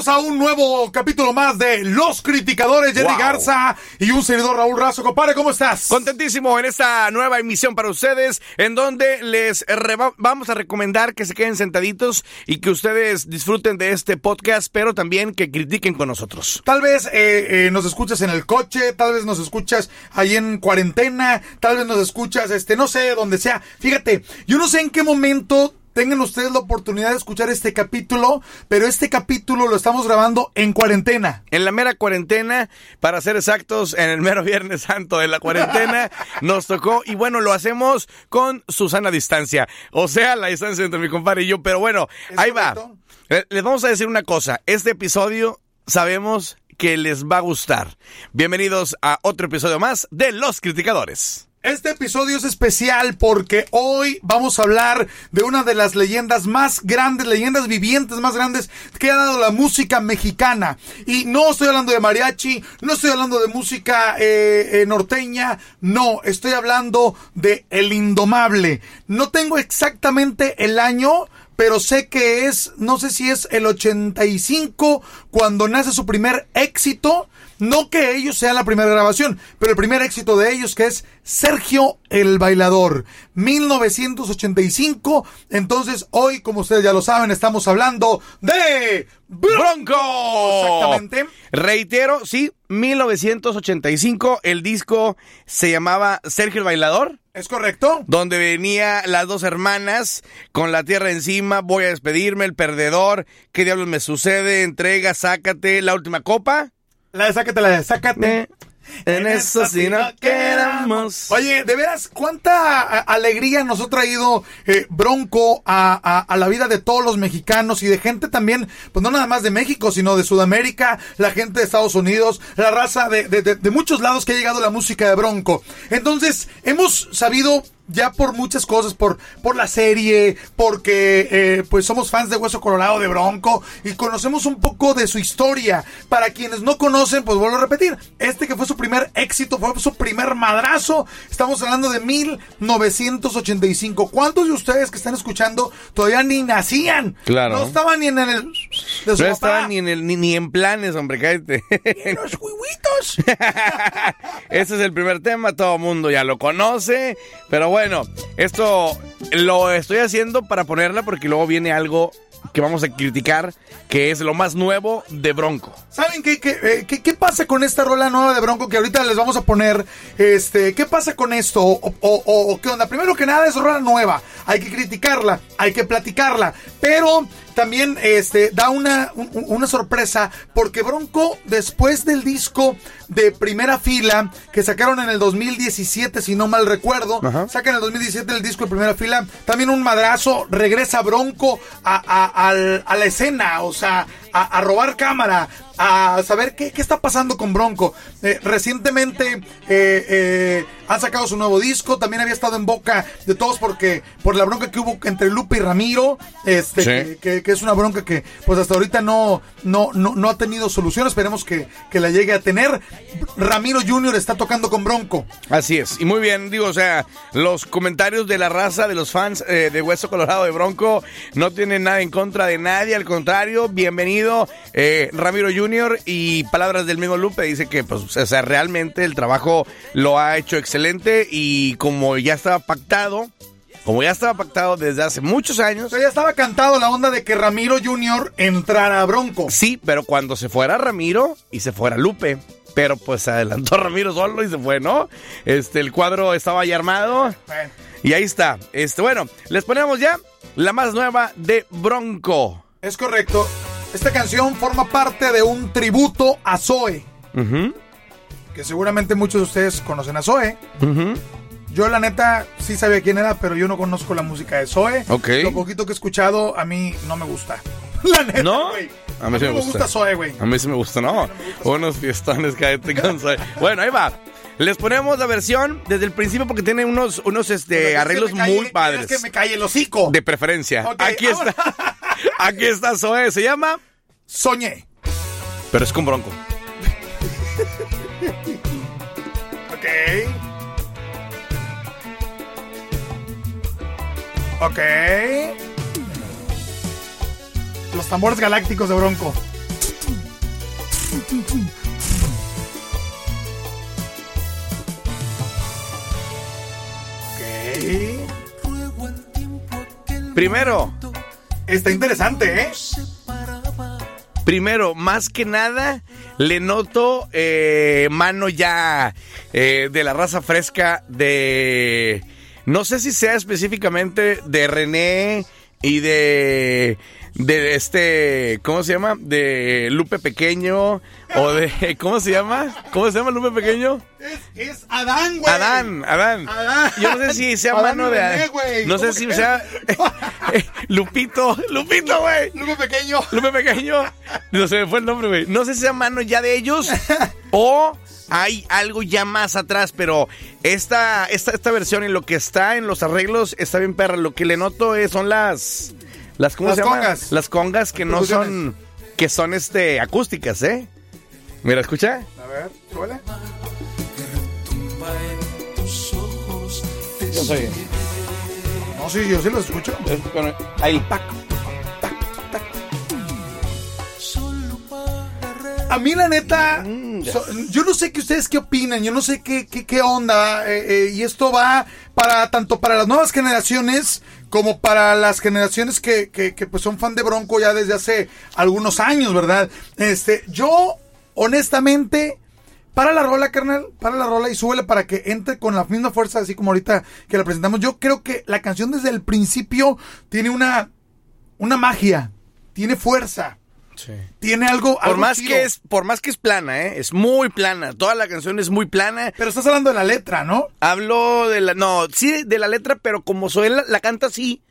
Bienvenidos a un nuevo capítulo más de Los Criticadores, Wow. Garza y un servidor Raúl Razo. Compadre, ¿cómo estás? Contentísimo en esta nueva emisión para ustedes, en donde les vamos a recomendar que se queden sentaditos y que ustedes disfruten de este podcast, pero también que critiquen con nosotros. Tal vez eh, eh, nos escuchas en el coche, tal vez nos escuchas ahí en cuarentena, tal vez nos escuchas, este, no sé, donde sea. Fíjate, yo no sé en qué momento tengan ustedes la oportunidad de escuchar este capítulo, pero este capítulo lo estamos grabando en cuarentena. En la mera cuarentena, para ser exactos, en el mero Viernes Santo de la cuarentena, nos tocó, y bueno, lo hacemos con Susana distancia, o sea, la distancia entre mi compadre y yo, pero bueno, ¿Es ahí va. correcto? Les vamos a decir una cosa, este episodio sabemos que les va a gustar. Bienvenidos a otro episodio más de Los Criticadores. Este episodio es especial porque hoy vamos a hablar de una de las leyendas más grandes, leyendas vivientes más grandes que ha dado la música mexicana. Y no estoy hablando de mariachi, no estoy hablando de música eh, eh, norteña, no, estoy hablando de El Indomable. No tengo exactamente el año, pero sé que es, no sé si es el 85 cuando nace su primer éxito. No que ellos sean la primera grabación, pero el primer éxito de ellos que es Sergio el Bailador, 1985. Entonces hoy, como ustedes ya lo saben, estamos hablando de ¡Bronco! Exactamente. Reitero, sí, 1985, el disco se llamaba Sergio el Bailador. ¿Es correcto? donde venía las dos hermanas con la tierra encima, voy a despedirme, el perdedor, qué diablos me sucede, entrega, sácate, la última copa. La de sácate, la de sácate. En eso sí no quedamos. Oye, de veras, cuánta alegría nos ha traído eh, Bronco a, a- a la vida de todos los mexicanos y de gente también, pues no nada más de México, sino de Sudamérica, la gente de Estados Unidos, la raza de, de- de- de muchos lados que ha llegado la música de Bronco. Entonces, hemos sabido ya por muchas cosas, por, por la serie, porque eh, pues somos fans de Hueso Colorado de Bronco y conocemos un poco de su historia. Para quienes no conocen, pues vuelvo a repetir, este que fue su primer éxito, fue su primer madrazo, estamos hablando de 1985. ¿Cuántos de ustedes que están escuchando todavía ni nacían? Claro. No estaban ni en el... De su No papá. estaba ni en, el, ni, ni en planes, hombre, cállate. Los huihuitos. Ese es el primer tema, todo el mundo ya lo conoce. Pero bueno, esto lo estoy haciendo para ponerla porque luego viene algo que vamos a criticar, que es lo más nuevo de Bronco. ¿Saben qué, qué, eh, qué- qué pasa con esta rola nueva de Bronco que ahorita les vamos a poner? Este, ¿qué pasa con esto? O- o qué onda? Primero que nada es rola nueva, hay que criticarla, hay que platicarla, pero también este da una, un- una sorpresa porque Bronco después del disco de primera fila que sacaron en el 2017 si no mal recuerdo, Ajá. sacan en el 2017 el disco de primera fila, también un madrazo, regresa Bronco a, a la escena, o sea, a, a robar cámara, a saber qué, qué está pasando con Bronco. Eh, recientemente eh, eh, han sacado su nuevo disco, también había estado en boca de todos porque por la bronca que hubo entre Lupe y Ramiro, este, Sí. que, que- que es una bronca que pues hasta ahorita no, no, no, no ha tenido solución, esperemos que, que la llegue a tener. Ramiro Jr. está tocando con Bronco. Así es, y muy bien, digo, o sea, los comentarios de la raza, de los fans eh, de Hueso Colorado de Bronco, no tienen nada en contra de nadie, al contrario, bienvenido eh, Ramiro Jr. y palabras del mismo Lupe, dice que, pues, o sea, realmente el trabajo lo ha hecho excelente y como ya estaba pactado, como ya estaba pactado desde hace muchos O años, sea, ya estaba cantado la onda de que Ramiro Jr. entrara a Bronco. sí, pero cuando se fuera Ramiro y se fuera Lupe. Pero pues se adelantó Ramiro solo y se fue, ¿no? Este, el cuadro estaba ya armado. Y ahí está. Este, bueno, les ponemos ya la más nueva de Bronco. es correcto. Esta canción forma parte de un tributo a Zoe. Que seguramente muchos de ustedes conocen a Zoe. Yo la neta sí sabía quién era, pero yo no conozco la música de Zoe. Lo poquito que he escuchado a mí no me gusta. La neta, ¿No? A mí sí me no me gusta. gusta Zoe, güey. A mí sí me gusta, ¿no? Unos fiestones cállate con Zoe. Bueno, ahí va. Les ponemos la versión desde el principio porque tiene unos, unos este, ¿Quieres arreglos calle- muy padres. ¿quieres que me calle el hocico? De preferencia. Aquí ahora. está. Aquí está Zoe. Se llama. Soñé. Pero es con Bronco. Ok. Ok. Los tambores galácticos de Bronco. Primero, Está interesante, ¿eh? primero, más que nada, le noto eh, mano ya eh, de la raza fresca de... No sé si sea específicamente de René y de... De este, ¿cómo se llama? De Lupe Pequeño o de, ¿cómo se llama? ¿Cómo se llama Lupe Pequeño? Es, es Adán, güey. Adán, Adán. Adán. Yo no sé si sea Adán mano de güey. No sé ¿Cómo si que? sea Lupito, Lupito, güey. Lupe pequeño. Lupe Pequeño. No se me fue el nombre, güey. No sé si sea mano ya de ellos o hay algo ya más atrás, pero esta, esta, esta versión y lo que está en los arreglos está bien perra. Lo que le noto es, son las... las ¿Cómo Las se llama? congas. Las congas que no son... Que son este acústicas, ¿eh? Mira, escucha. A ver, súbele. Yo soy. No, sí, yo sí los escucho. Ahí. A mí, la neta, Mm, so- yo no sé qué ustedes qué opinan, yo no sé qué, qué, qué onda, eh, eh, y esto va para tanto para las nuevas generaciones como para las generaciones que, que, que, pues son fan de Bronco ya desde hace algunos años, ¿verdad? Este, yo, honestamente, para la rola, carnal, para la rola y súbele para que entre con la misma fuerza, así como ahorita que la presentamos. Yo creo que la canción desde el principio tiene una, una magia, tiene fuerza. Tiene algo. Por algo más que es, por más que es plana, ¿eh? Es muy plana. Toda la canción es muy plana. Pero estás hablando de la letra, ¿no? Hablo de la, no, sí de la letra, pero como Zoé la, la canta así,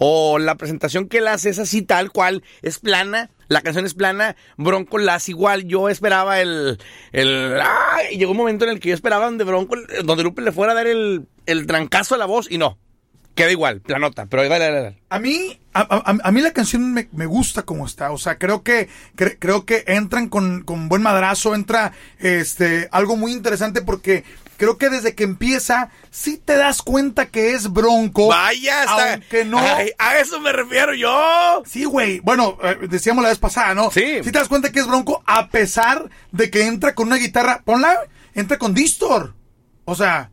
o la presentación que él hace es así tal cual, es plana, la canción es plana, Bronco la hace igual, yo esperaba el, el, ¡ay! llegó un momento en el que yo esperaba donde Bronco, donde Lupe le fuera a dar el, el trancazo a la voz, y no, queda igual, planota, pero dale, dale, dale. A mí, a, a- a mí la canción me, me gusta como está. O sea, creo que, cre- creo que entran con, con buen madrazo, entra este algo muy interesante porque creo que desde que empieza, sí te das cuenta que es bronco. Vaya, hasta, Aunque no. Ay, a eso me refiero yo. Sí, güey. Bueno, eh, decíamos la vez pasada, ¿no? Sí. Sí te das cuenta que es bronco a pesar de que entra con una guitarra. Ponla, entra con distor. O sea.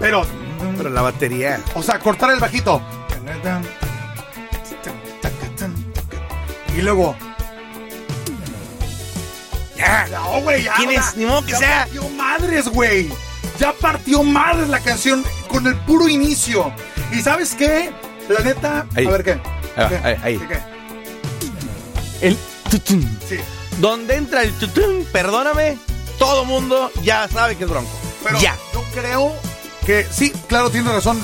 Pero. Pero la batería. O sea, cortar el bajito. Y luego. Ya. No, güey, ya. ¿Quién es? Ni modo que ya sea. partió madres, güey. Ya partió madres la canción con el puro inicio. ¿Y sabes qué? La neta. Ahí. A ver qué. Ahí va, ¿Qué? ahí, ahí. ¿Qué, qué? El. Sí. Donde entra el tutun, perdóname, todo mundo ya sabe que es Bronco. Pero ya. yo creo que sí, claro, tienes razón,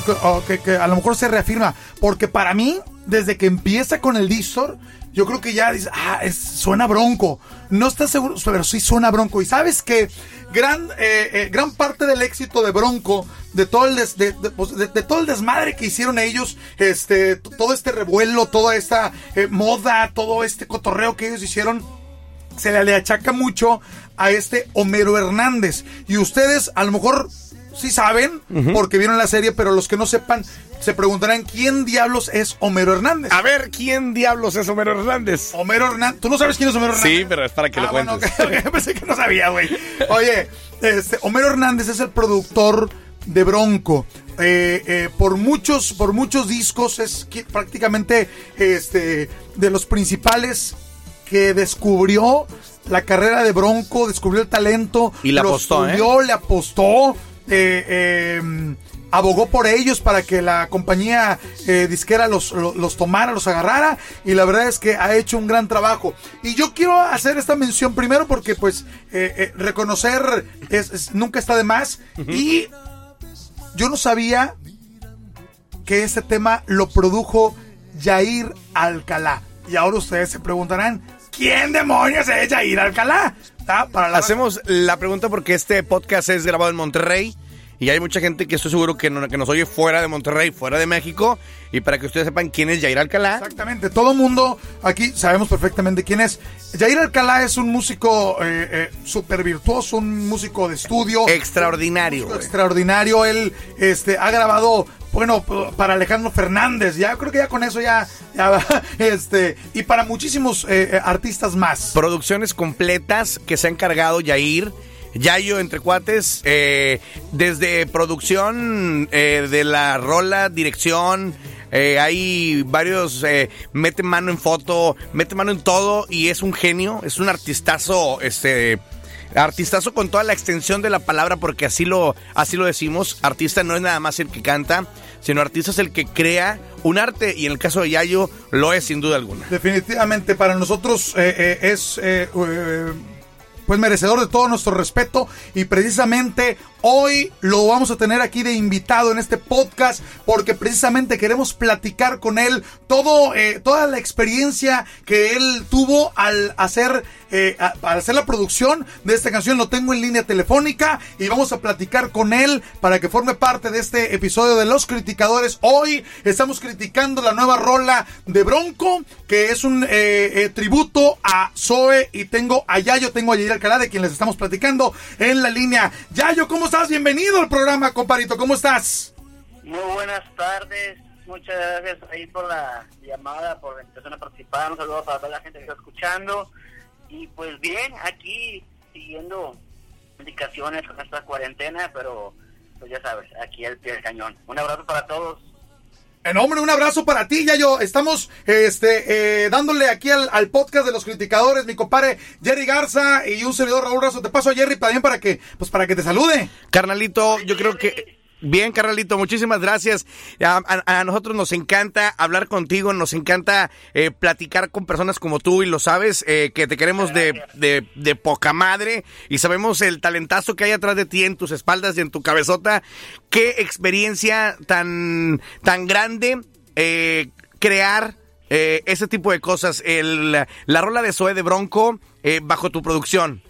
que, a lo mejor se reafirma. Porque para mí, desde que empieza con el distor, yo creo que ya dice, ah, es- suena bronco. No estás seguro, pero sí suena bronco. Y sabes que gran, eh, eh, gran parte del éxito de Bronco, de todo el des- de, pues, todo el desmadre que hicieron ellos, este, todo este revuelo, toda esta eh, moda, todo este cotorreo que ellos hicieron, se le achaca mucho a este Homero Hernández. Y ustedes a lo mejor sí saben, porque vieron la serie, pero los que no sepan, se preguntarán quién diablos es Homero Hernández. A ver, ¿quién diablos es Homero Hernández? Homero Hernández. ¿Tú no sabes quién es Homero Hernández? Sí, pero es para que lo Ah, bueno, cuentes. pensé que no sabía, güey. Oye, este, Homero Hernández es el productor de Bronco. Eh, eh, por muchos, por muchos discos es prácticamente este de los principales que descubrió la carrera de Bronco, descubrió el talento, Y le lo apostó, ¿eh? le apostó, eh, eh, abogó por ellos para que la compañía eh, disquera los, lo- los, tomara, los agarrara y la verdad es que ha hecho un gran trabajo. Y yo quiero hacer esta mención primero porque pues eh, eh, reconocer es, es- nunca está de más y yo no sabía que este tema lo produjo Jair Alcalá. Y ahora ustedes se preguntarán, ¿quién demonios es Jair Alcalá? ¿Ah? Para la Hacemos la pregunta porque este podcast es grabado en Monterrey y hay mucha gente que estoy seguro que, no- que nos oye fuera de Monterrey, fuera de México. Y para que ustedes sepan quién es Jair Alcalá. Exactamente, todo mundo aquí sabemos perfectamente quién es. Jair Alcalá es un músico eh, eh, súper virtuoso, un músico de estudio. Extraordinario. músico extraordinario. Él este, ha grabado bueno, para Alejandro Fernández, ya creo que ya con eso ya, ya este, y para muchísimos eh, eh, artistas más. Producciones completas que se ha encargado Yair. Yayo entre cuates, eh, desde producción de la rola, dirección, hay varios, mete mano en foto, mete mano en todo y es un genio, es un artistazo, este, Artistazo con toda la extensión de la palabra, porque así lo, así lo decimos. Artista no es nada más el que canta, sino artista es el que crea un arte y en el caso de Yayo lo es sin duda alguna. Definitivamente para nosotros eh, eh, es eh, pues merecedor de todo nuestro respeto y precisamente Hoy lo vamos a tener aquí de invitado en este podcast porque precisamente queremos platicar con él todo, eh, toda la experiencia que él tuvo al hacer, eh, al hacer la producción de esta canción. Lo tengo en línea telefónica y vamos a platicar con él para que forme parte de este episodio de Los Criticadores. Hoy estamos criticando la nueva rola de Bronco, que es un eh, tributo a Zoe y tengo a Yayo, tengo a Alcalá de quien les estamos platicando en la línea. Yayo, ¿cómo estás? Bienvenido al programa, comparito. ¿Cómo estás? Muy buenas tardes. Muchas gracias ahí por la llamada, por la invitación a participar. Un saludo para toda la gente que está escuchando. Y pues bien, aquí siguiendo indicaciones con esta cuarentena, pero pues ya sabes, aquí al pie del cañón. Un abrazo para todos. En hombre, un abrazo para ti, ya yo. Estamos este, eh, dándole aquí al, podcast de los criticadores, mi compadre Jerry Garza y un servidor Raúl Razo. Te paso a Jerry también para que, pues para que te salude. Carnalito, yo creo que Bien, Carnalito, muchísimas gracias. A, nosotros nos encanta hablar contigo, nos encanta eh, platicar con personas como tú y lo sabes, eh, que te queremos de, de, poca madre y sabemos el talentazo que hay atrás de ti en tus espaldas y en tu cabezota. Qué experiencia tan, tan grande eh, crear ese tipo de cosas. El, la rola de Zoe de Bronco bajo tu producción.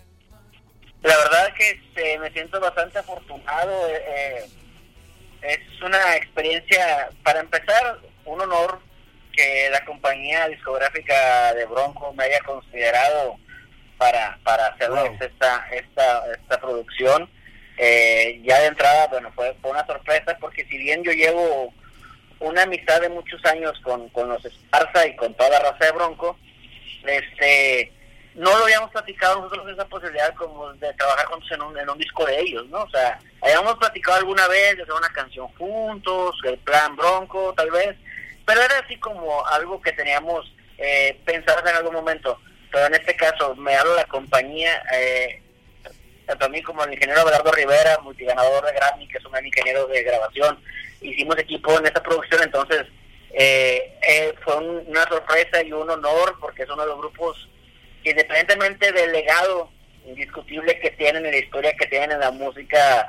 La verdad que este, me siento bastante afortunado. Eh, es una experiencia, para empezar, un honor que la compañía discográfica de Bronco me haya considerado para, para hacer esta, esta, esta producción. Eh, ya de entrada, bueno, fue, fue, una sorpresa porque si bien yo llevo una amistad de muchos años con, con los Esparza y con toda la raza de Bronco, este no lo habíamos platicado nosotros esa posibilidad como de trabajar juntos en un, en un disco de ellos, ¿no? O sea, habíamos platicado alguna vez de hacer una canción juntos, el plan Bronco, tal vez, pero era así como algo que teníamos eh, pensado en algún momento. Pero en este caso, me habla la compañía, eh, tanto a mí como al ingeniero Abelardo Rivera, multiganador de Grammy, que es un ingeniero de grabación, hicimos equipo en esta producción, entonces eh, eh, fue una sorpresa y un honor porque es uno de los grupos independientemente del legado indiscutible que tienen en la historia que tienen en la música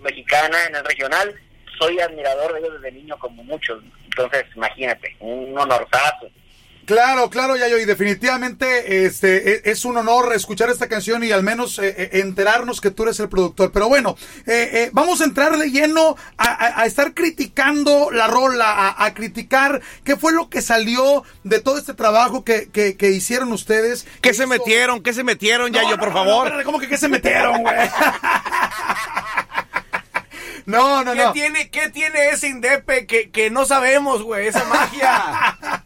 mexicana, en el regional, soy admirador de ellos desde niño como muchos. Entonces, imagínate, un honorazo. Claro, claro, Yayo, y definitivamente este e, es un honor escuchar esta canción y al menos eh, eh, enterarnos que tú eres el productor. Pero bueno, eh, vamos a entrar de lleno a, estar criticando la rola, a, criticar qué fue lo que salió de todo este trabajo que, que, hicieron ustedes. ¿Qué se metieron? ¿Qué se metieron, Yayo, por favor? ¿Cómo que qué se metieron, güey? No, no, ¿Qué no. Tiene, ¿Qué tiene ese Indepe que, que no sabemos, güey? Esa magia.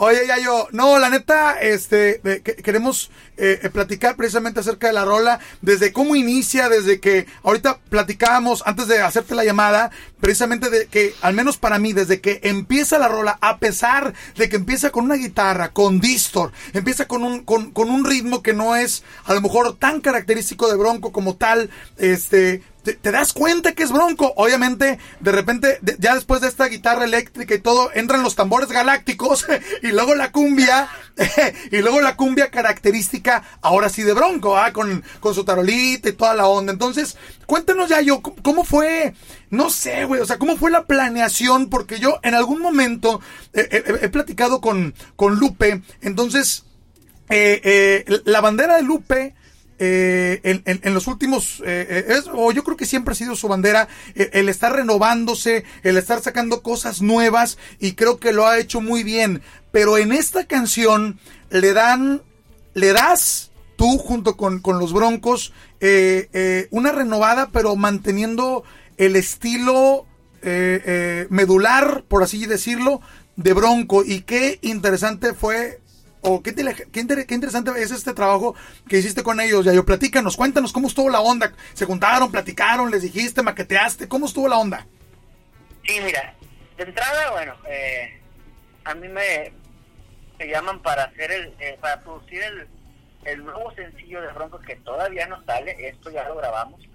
Oye, ya yo, no, la neta, este, queremos eh, eh, platicar precisamente acerca de la rola, desde cómo inicia, desde que ahorita platicábamos antes de hacerte la llamada, precisamente de que, al menos para mí, desde que empieza la rola, a pesar de que empieza con una guitarra, con distor, empieza con un, con, con un ritmo que no es a lo mejor tan característico de Bronco como tal, este, te, das cuenta que es Bronco. Obviamente, de repente, ya después de esta guitarra eléctrica y todo, entran los tambores galácticos y luego la cumbia, y luego la cumbia característica, ahora sí de Bronco, ¿ah? con, con su tarolita y toda la onda. Entonces, cuéntanos ya yo, ¿cómo fue? No sé, güey, o sea, ¿cómo fue la planeación? Porque yo en algún momento he platicado con, con Lupe, entonces, eh, eh, la bandera de Lupe eh, en, los últimos, eh, eh, o yo creo que siempre ha sido su bandera, el estar renovándose, el estar sacando cosas nuevas y creo que lo ha hecho muy bien. Pero en esta canción le dan, le das tú junto con, con los Broncos una renovada, pero manteniendo el estilo eh, eh, medular, por así decirlo, de Bronco. Y qué interesante fue, o qué, qué, interesante es este trabajo que hiciste con ellos. Ya yo, platícanos, cuéntanos cómo estuvo la onda. ¿Se juntaron, platicaron, les dijiste, maqueteaste? ¿Cómo estuvo la onda? Sí, mira, de entrada, bueno, eh, a mí me, llaman para hacer el, para producir el, el nuevo sencillo de Bronco que todavía no sale, esto ya lo grabamos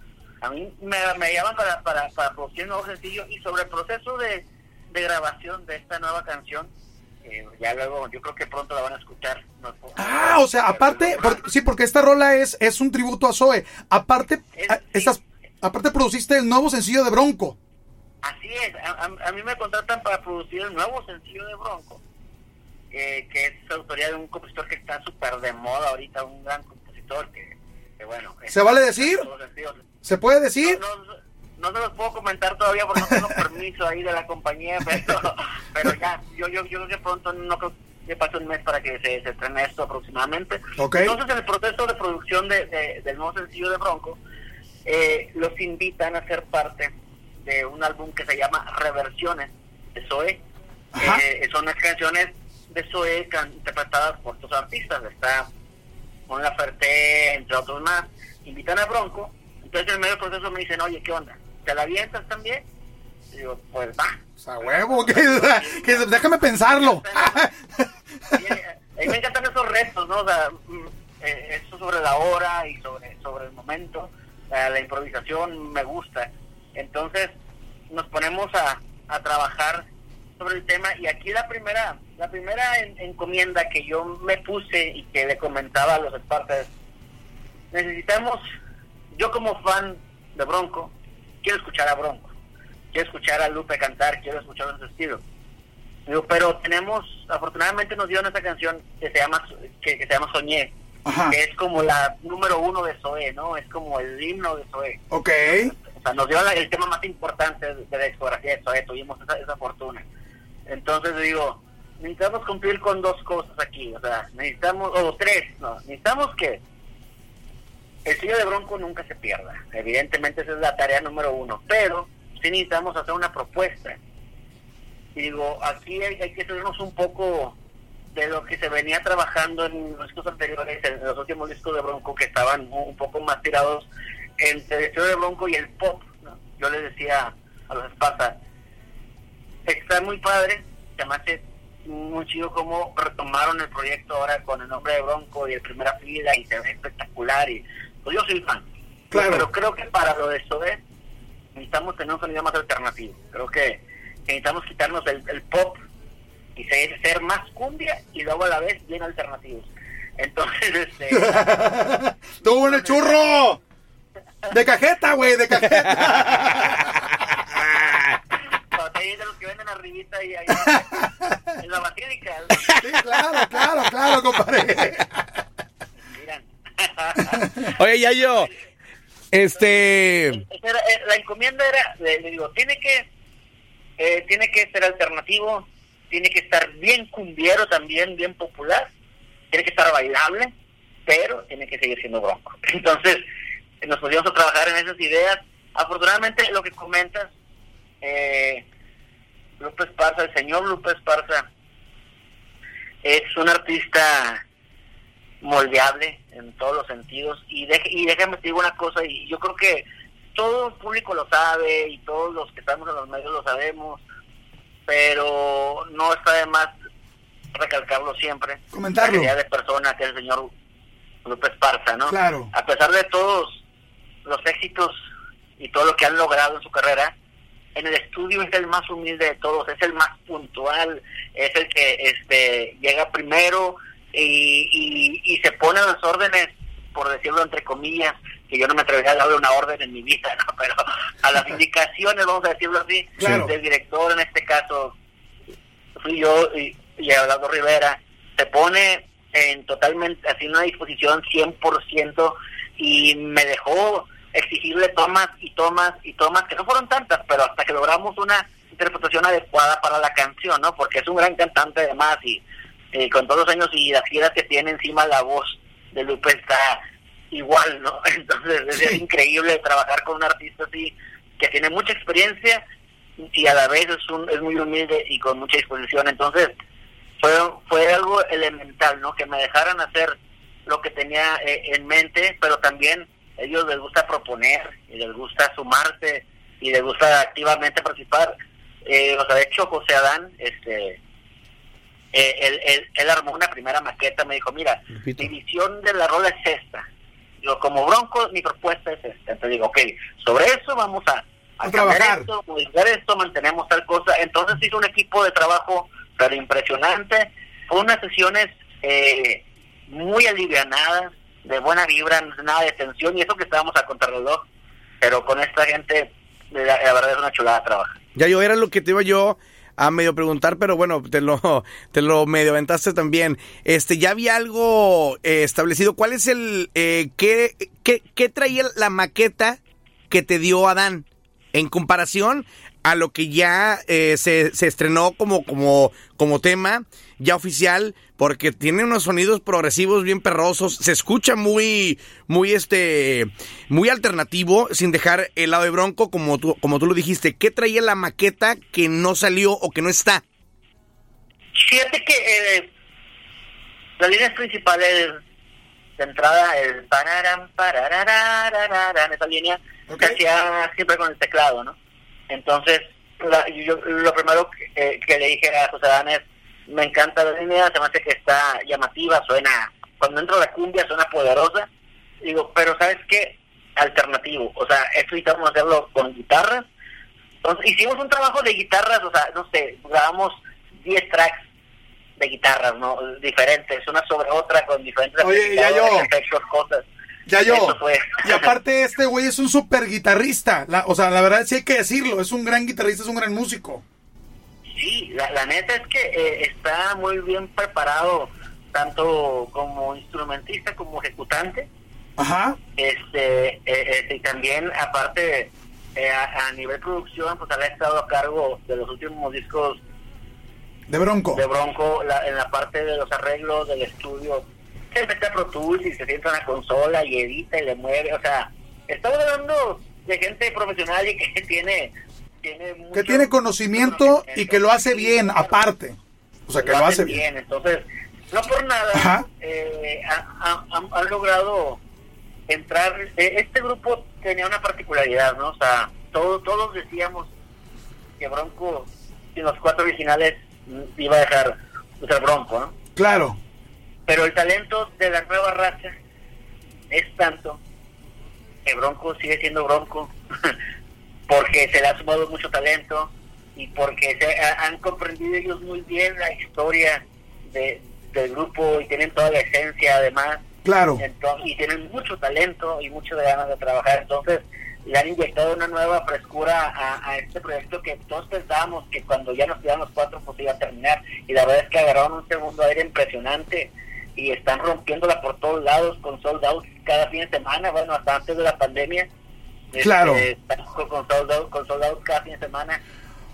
a mí me, llaman para, para, para producir un nuevo sencillo y sobre el proceso de, grabación de esta nueva canción, eh, ya luego yo creo que pronto la van a escuchar. ah, o sea, aparte, sí, porque esta rola es, es un tributo a Zoe. Aparte, estas, aparte produciste el nuevo sencillo de Bronco. Así es, a, mí me contratan para producir el nuevo sencillo de Bronco, que es autoría de un compositor que está súper de moda ahorita, un gran compositor que, bueno... ¿Se vale decir? ¿Se puede decir? No, se los puedo comentar todavía porque no tengo permiso ahí de la compañía, pero, pero ya, yo, yo, yo creo que pronto no creo que pase un mes para que se, se estrene esto aproximadamente. Entonces, en el proceso de producción de, del nuevo sencillo de Bronco, eh, los invitan a ser parte de un álbum que se llama Reversiones de Zoe. Eh, son las canciones de Zoe interpretadas por otros artistas. Está Mon Laferte, entre otros más. Invitan a Bronco entonces en medio del proceso me dicen, oye, ¿qué onda? ¿Te la avientas también? Y digo, pues va. O sea, huevo, que, déjame pensarlo. mí me encantan esos retos, ¿no? O sea, mm, eh, eso sobre la hora y sobre, sobre el momento, la improvisación me gusta. Entonces nos ponemos a, a trabajar sobre el tema y aquí la primera la primera encomienda que yo me puse y que le comentaba a los expertos necesitamos yo como fan de Bronco, quiero escuchar a Bronco, quiero escuchar a Lupe cantar, quiero escuchar en su estilo. Digo, pero tenemos, afortunadamente nos dieron esta canción que se llama que, se llama Soñé, que es como la número uno de Zoé, ¿no? Es como el himno de Zoé. Ok. O sea, nos dio el tema más importante de la discografía de Zoé, tuvimos esa, esa fortuna. Entonces digo, necesitamos cumplir con dos cosas aquí, o sea, necesitamos, o tres, no, necesitamos que el sello de Bronco nunca se pierda. Evidentemente esa es la tarea número uno. Pero sí necesitamos hacer una propuesta. Y digo, aquí hay, que salirnos un poco de lo que se venía trabajando en los discos anteriores, en los últimos discos de Bronco, que estaban un poco más tirados entre el sello de Bronco y el pop. Yo les decía a los Esparta, está muy padre, me hace muy chido cómo retomaron el proyecto ahora con el nombre de Bronco y el primera fila y se ve espectacular y yo soy fan. Pero creo que para lo de Sobe necesitamos tener un sonido más alternativo. Creo que necesitamos quitarnos el, pop y ser, ser, más cumbia y luego a la vez bien alternativos. Entonces, este... ¡Tuvo en el churro! De cajeta, güey, de cajeta. de los que venden arribita y ahí en la basílica. Sí, claro, claro, claro, compadre. Oye, ya yo, este... Eh, la encomienda era, le digo, tiene que, eh, tiene que ser alternativo, tiene que estar bien cumbiero también, bien popular, tiene que estar bailable, pero tiene que seguir siendo bronco. Entonces, nos pusimos a trabajar en esas ideas. Afortunadamente, lo que comentas, eh, López Parza, el señor López Parza, es un artista moldeable en todos los sentidos. Y, y déjame decir una cosa, y yo creo que todo el público lo sabe y todos los que estamos en los medios lo sabemos, pero no está de más recalcarlo siempre. Comentarlo. La de persona que es el señor López Parza, ¿no? Claro. A pesar de todos los éxitos y todo lo que han logrado en su carrera, en el estudio es el más humilde de todos, es el más puntual, es el que este llega primero, y, y, se pone las órdenes, por decirlo entre comillas, que yo no me atrevería a darle una orden en mi vida, ¿no? pero a las indicaciones, vamos a decirlo así, del director, en este caso, fui yo y, y Eduardo Rivera, se pone en totalmente, así una disposición 100% y me dejó exigirle tomas y tomas y tomas, que no fueron tantas, pero hasta que logramos una interpretación adecuada para la canción, ¿no? Porque es un gran cantante además y eh, con todos los años y las giras que tiene encima la voz de Lupe está igual, ¿no? Entonces es increíble trabajar con un artista así que tiene mucha experiencia y a la vez es, un, es muy humilde y con mucha disposición. Entonces, fue, fue algo elemental, ¿no? Que me dejaran hacer lo que tenía eh, en mente, pero también ellos les gusta proponer y les gusta sumarse y les gusta activamente participar. Eh, o sea, de hecho, José Adán, este, eh, él, él, él, armó una primera maqueta, me dijo, mira, mi visión de la rola es esta. Yo, como bronco, mi propuesta es esta. Entonces digo, ok, sobre eso vamos a, a, trabajar esto, modificar esto, mantenemos tal cosa. Entonces hizo un equipo de trabajo pero impresionante. Fue unas sesiones eh, muy alivianadas, de buena vibra, nada de tensión, y eso que estábamos a contrarreloj, pero con esta gente, la, la verdad es una chulada trabajar. Ya yo era lo que te iba yo a medio preguntar, pero bueno, te lo, te lo medio aventaste también. Este, ya había algo eh, establecido. ¿Cuál es el, eh, qué, qué, qué traía la maqueta que te dio Adán en comparación a lo que ya eh, se, se, estrenó como, como, como tema ya oficial, porque tiene unos sonidos progresivos bien perrosos, se escucha muy, muy este, muy alternativo, sin dejar el lado de Bronco, como tú, como tú lo dijiste. ¿Qué traía la maqueta que no salió o que no está? Fíjate que eh, las líneas principales de entrada, el pararam, esa línea okay. se hacía siempre con el teclado, ¿no? Entonces, la, yo, lo primero que, eh, que, le dije a José Dan es, me encanta la línea, se me hace que está llamativa, suena, cuando entra la cumbia suena poderosa, digo, pero ¿sabes qué? Alternativo, o sea, esto necesitamos hacerlo con guitarras, entonces hicimos un trabajo de guitarras, o sea, no sé, grabamos 10 tracks de guitarras, ¿no? Diferentes, una sobre otra, con diferentes Oye, ya yo. efectos, cosas. Ya yo. Y aparte este güey es un super guitarrista. La, o sea, la verdad sí hay que decirlo. Es un gran guitarrista, es un gran músico. Sí, la, la neta es que eh, está muy bien preparado, tanto como instrumentista como ejecutante. Ajá. Este, eh, este y también, aparte, eh, a, a, nivel producción, pues ha estado a cargo de los últimos discos. De Bronco. De Bronco, la, en la parte de los arreglos del estudio se mete a Pro Tools y se sienta en la consola y edita y le mueve, o sea, estamos hablando de gente profesional y que tiene... tiene mucho, que tiene conocimiento, conocimiento, y que lo hace bien, aparte. O sea, que lo, lo hace bien. bien. Entonces, no por nada, eh, han ha, ha logrado entrar... Eh, este grupo tenía una particularidad, ¿no? O sea, todo, todos decíamos que Bronco, sin los cuatro originales, iba a dejar de ser Bronco, ¿no? Claro pero el talento de la nueva raza es tanto que Bronco sigue siendo Bronco porque se le ha sumado mucho talento y porque se han comprendido ellos muy bien la historia de, del grupo y tienen toda la esencia además. Claro. Entonces, y tienen mucho talento y mucho de ganas de trabajar. Entonces le han inyectado una nueva frescura a, a, este proyecto que todos pensábamos que cuando ya nos quedan los cuatro pues iba a terminar. Y la verdad es que agarraron un segundo aire impresionante y están rompiéndola por todos lados con sold out cada fin de semana, bueno, hasta antes de la pandemia. Claro. Este, con, sold out, con sold out cada fin de semana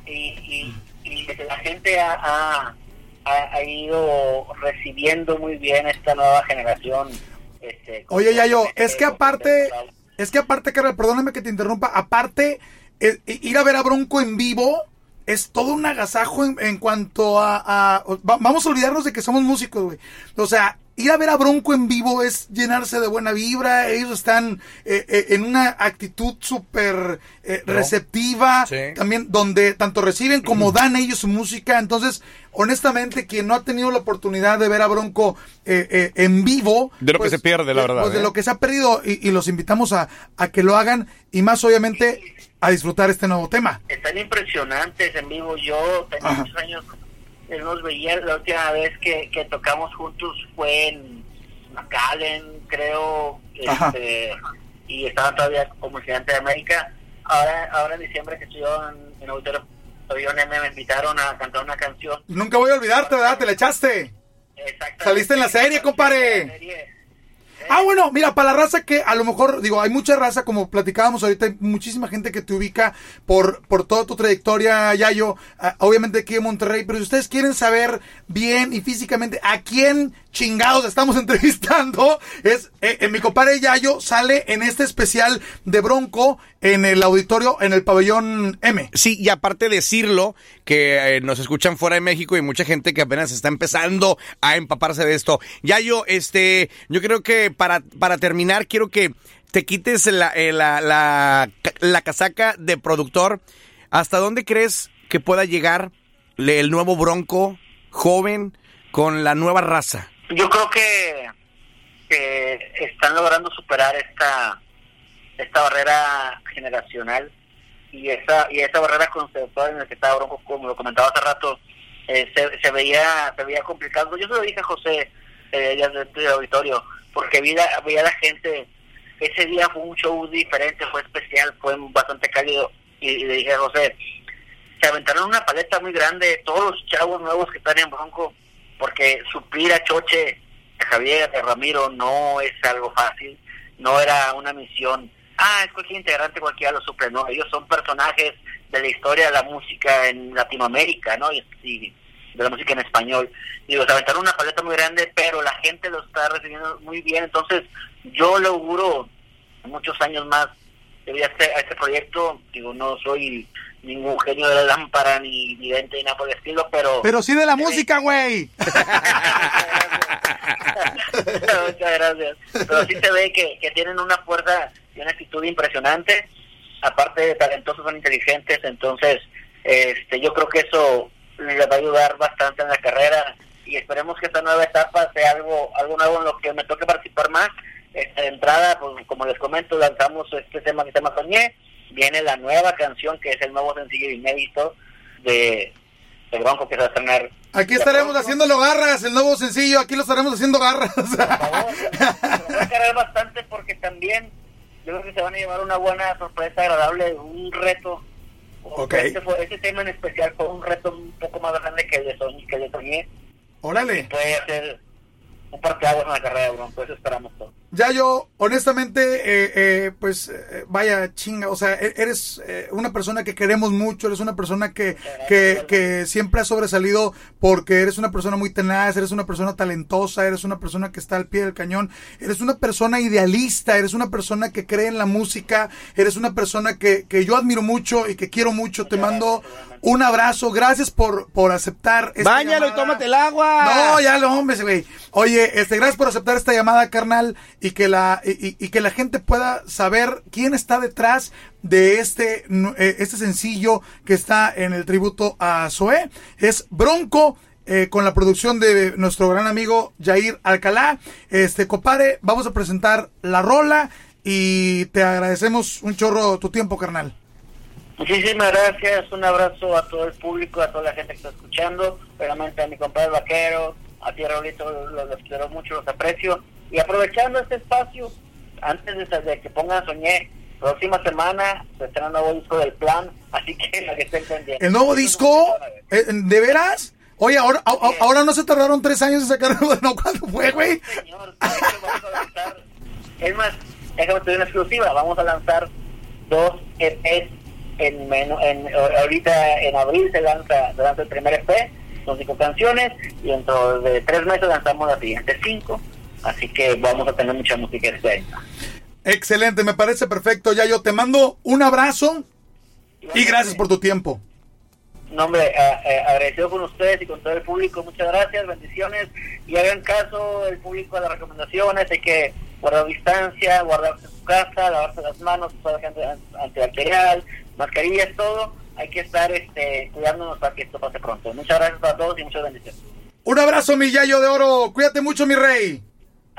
y, y, y la gente ha, ha, ha, ido recibiendo muy bien esta nueva generación. Este, Oye, ya yo, es que aparte, es que aparte, Carol, perdóname que te interrumpa, aparte, eh, ir a ver a Bronco en vivo es todo un agasajo en, en cuanto a, a, Vamos a olvidarnos de que somos músicos, güey. O sea, ir a ver a Bronco en vivo es llenarse de buena vibra. Ellos están eh, eh, en una actitud súper eh, receptiva. Sí. También donde tanto reciben como dan ellos su música. Entonces, honestamente, quien no ha tenido la oportunidad de ver a Bronco en vivo. De lo pues, que se pierde, la verdad. Pues de lo que se ha perdido. Y, y los invitamos a, a que lo hagan. Y más, obviamente a disfrutar este nuevo tema. Están impresionantes en vivo. Yo tengo Ajá. muchos años, él nos veía la última vez que, que tocamos juntos fue en McAllen, creo, este, y estaban todavía como gigante de América. Ahora, ahora en diciembre que estuvo en, en Auditorio M me invitaron a cantar una canción. Nunca voy a olvidarte, ¿verdad? Te la echaste. Saliste en la serie, compadre. Ah, bueno, mira, para la raza que a lo mejor, digo, hay mucha raza, como platicábamos ahorita, hay muchísima gente que te ubica por, por toda tu trayectoria, Yayo, ah, obviamente aquí en Monterrey, pero si ustedes quieren saber bien y físicamente a quién chingados estamos entrevistando, es eh, eh, mi compadre Yayo sale en este especial de Bronco en el auditorio, en el pabellón M. Sí, y aparte decirlo, que eh, nos escuchan fuera de México y mucha gente que apenas está empezando a empaparse de esto. Yayo, este, yo creo que para, para terminar, quiero que te quites la, eh, la, la, la casaca de productor. ¿Hasta dónde crees que pueda llegar le- el nuevo Bronco joven con la nueva raza? Yo creo que, que están logrando superar esta esta barrera generacional y esa y esa barrera conceptual en la que estaba Bronco, como lo comentaba hace rato, eh, se, se veía se veía complicado. Yo se lo dije a José eh, ya desde el auditorio, porque vi la- a la gente, ese día fue un show diferente, fue especial, fue bastante cálido y, y le dije a José, se aventaron una paleta muy grande, todos los chavos nuevos que están en Bronco, porque suplir a Choche, a Javier, a Ramiro no es algo fácil, no era una misión, ah, es cualquier integrante cualquiera lo suple, no, ellos son personajes de la historia de la música en Latinoamérica, ¿no? Y, y de la música en español. Digo, se aventaron una paleta muy grande, pero la gente lo está recibiendo muy bien, entonces yo le auguro muchos años más a este, a este proyecto, digo, no soy ningún genio de la lámpara ni vidente ni nada por el estilo, pero... Pero sí de la música, güey. Muchas gracias. Pero sí se ve que, que tienen una fuerza una actitud impresionante. Aparte de talentosos, son inteligentes. Entonces, este, yo creo que eso les va a ayudar bastante en la carrera. Y esperemos que esta nueva etapa sea algo algo nuevo en lo que me toque participar más. De entrada, pues como les comento, lanzamos este tema que se llama Soñé. Viene la nueva canción, que es el nuevo sencillo inédito de, de Bronco, que se va a estrenar Aquí estaremos haciéndolo garras, el nuevo sencillo, aquí lo estaremos haciendo garras. por favor. Va a cargar bastante porque también yo creo que se van a llevar una buena sorpresa agradable, un reto. Ok. Este, fue, este tema en especial fue un reto un poco más grande que el de Soñé. Que el de. Órale. Puede ser un parteaguas en la carrera Bronco, eso esperamos todos. Ya yo, honestamente, eh, eh, pues eh, vaya chinga, o sea, e- eres eh, una persona que queremos mucho, eres una persona que, que, que siempre ha sobresalido porque eres una persona muy tenaz, eres una persona talentosa, eres una persona que está al pie del cañón, eres una persona idealista, eres una persona que cree en la música, eres una persona que, que yo admiro mucho y que quiero mucho, te mando un abrazo, gracias por, por aceptar esta Báñalo y tómate el agua. No, ya lo hombre, güey. Oye, este, gracias por aceptar esta llamada, carnal, y que la y, y- que la gente pueda saber quién está detrás de este eh, este sencillo que está en el tributo a Zoé. Es Bronco. eh, con la producción de nuestro gran amigo Jair Alcalá. Este, compadre, vamos a presentar la rola y te agradecemos un chorro tu tiempo, carnal. Muchísimas gracias, un abrazo a todo el público, a toda la gente que está escuchando, realmente a mi compadre Vaquero, a ti Raulito, los quiero mucho, los aprecio. Y aprovechando este espacio, antes de, de que pongan Soñé, próxima semana se estrena un nuevo disco del plan, así que la que estén pendientes. ¿El nuevo disco? Eh, ¿De veras? Oye, ahora, a- ahora no se tardaron tres años en sacarlo. No, ¿cuándo fue, güey? Señor, vamos a lanzar, es más, déjame te doy una exclusiva, vamos a lanzar dos EPs en, menos, en ahorita en abril se lanza, se lanza el primer EP, son cinco canciones, y dentro de tres meses lanzamos las siguientes cinco, así que vamos a tener mucha música este año. Excelente, me parece perfecto. Ya yo te mando un abrazo y gracias por tu tiempo. No, hombre, a- a- agradecido con ustedes y con todo el público. Muchas gracias, bendiciones. Y hagan caso el público a las recomendaciones. Hay que guardar distancia, guardarse en su casa, lavarse las manos, usar gente antibacterial, mascarillas, todo. Hay que estar este, cuidándonos para que esto pase pronto. Muchas gracias a todos y muchas bendiciones. Un abrazo, mi Yayo de Oro. Cuídate mucho, mi rey.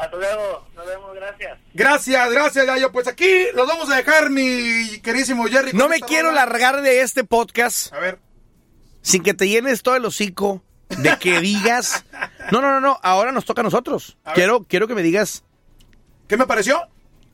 Hasta luego. Nos vemos. Gracias. Gracias, gracias, Yayo. Pues aquí los vamos a dejar, mi queridísimo Jerry. No me quiero largar de este podcast A ver. sin que te llenes todo el hocico de que digas. No, no, no, no. Ahora nos toca a nosotros. A ver. Quiero, quiero que me digas ¿Qué me pareció?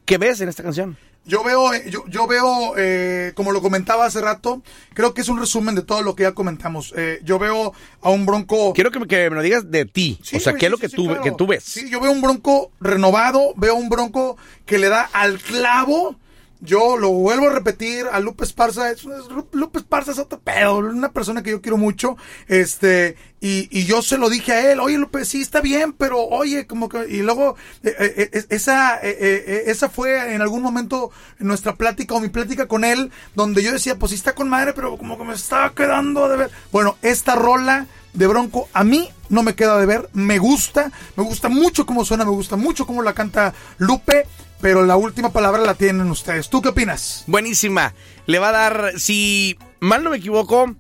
qué ves en esta canción. Yo veo, eh, yo, yo veo, eh, como lo comentaba hace rato, creo que es un resumen de todo lo que ya comentamos. Eh, yo veo a un Bronco. Quiero que me, que me lo digas de ti. Sí, o sea, ¿qué es sí, lo que, tú, claro. que tú ves? Sí, yo veo un Bronco renovado, veo un Bronco que le da al clavo. Yo lo vuelvo a repetir, a Lupe Esparza, es, es- Lupe Esparza es otro pedo, una persona que yo quiero mucho, este, y, y yo se lo dije a él, oye Lupe, sí está bien, pero oye, como que, y luego, eh, eh, eh, esa, esa fue en algún momento nuestra plática o mi plática con él, donde yo decía, pues sí está con madre, pero como que me estaba quedando de ver. Bueno, esta rola de Bronco a mí no me queda de ver, me gusta, me gusta mucho cómo suena, me gusta mucho cómo la canta Lupe, pero la última palabra la tienen ustedes. ¿Tú qué opinas? Buenísima. Le va a dar, si mal no me equivoco,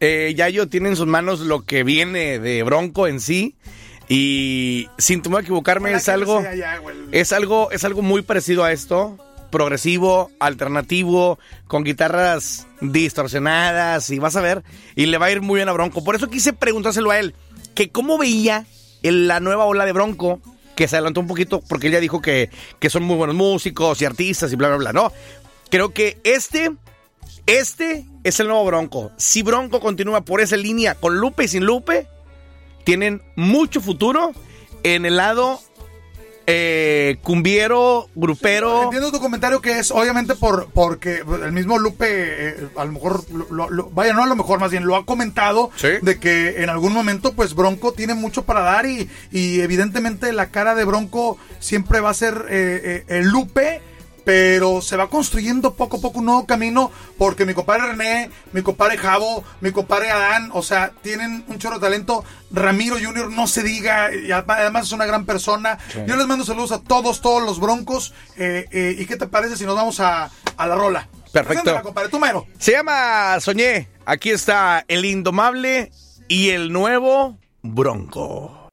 eh, Yayo tiene en sus manos lo que viene de Bronco en sí. Y sin temor a equivocarme, es algo, es algo, es algo muy parecido a esto. Progresivo, alternativo, con guitarras distorsionadas, y vas a ver, y le va a ir muy bien a Bronco. Por eso quise preguntárselo a él, que cómo veía en la nueva ola de Bronco, que se adelantó un poquito porque él ya dijo que, que son muy buenos músicos y artistas y bla, bla, bla, ¿no? Creo que este, este es el nuevo Bronco. Si Bronco continúa por esa línea con Lupe y sin Lupe, tienen mucho futuro en el lado eh, cumbiero, grupero. Entiendo tu comentario que es obviamente por porque el mismo Lupe eh, a lo mejor lo- lo- lo- vaya no a lo mejor más bien lo ha comentado Sí. de que en algún momento pues Bronco tiene mucho para dar y, y evidentemente la cara de Bronco siempre va a ser eh, eh, el Lupe pero se va construyendo poco a poco un nuevo camino porque mi compadre René, mi compadre Javo, mi compadre Adán, o sea, tienen un chorro de talento. Ramiro Junior, no se diga, y además es una gran persona. Yo les mando saludos a todos, todos los broncos. eh, eh, ¿Y qué te parece si nos vamos a, a la rola? Perfecto. Preséntala, compadre, tú mero. Se llama Soñé. Aquí está el indomable y el nuevo Bronco.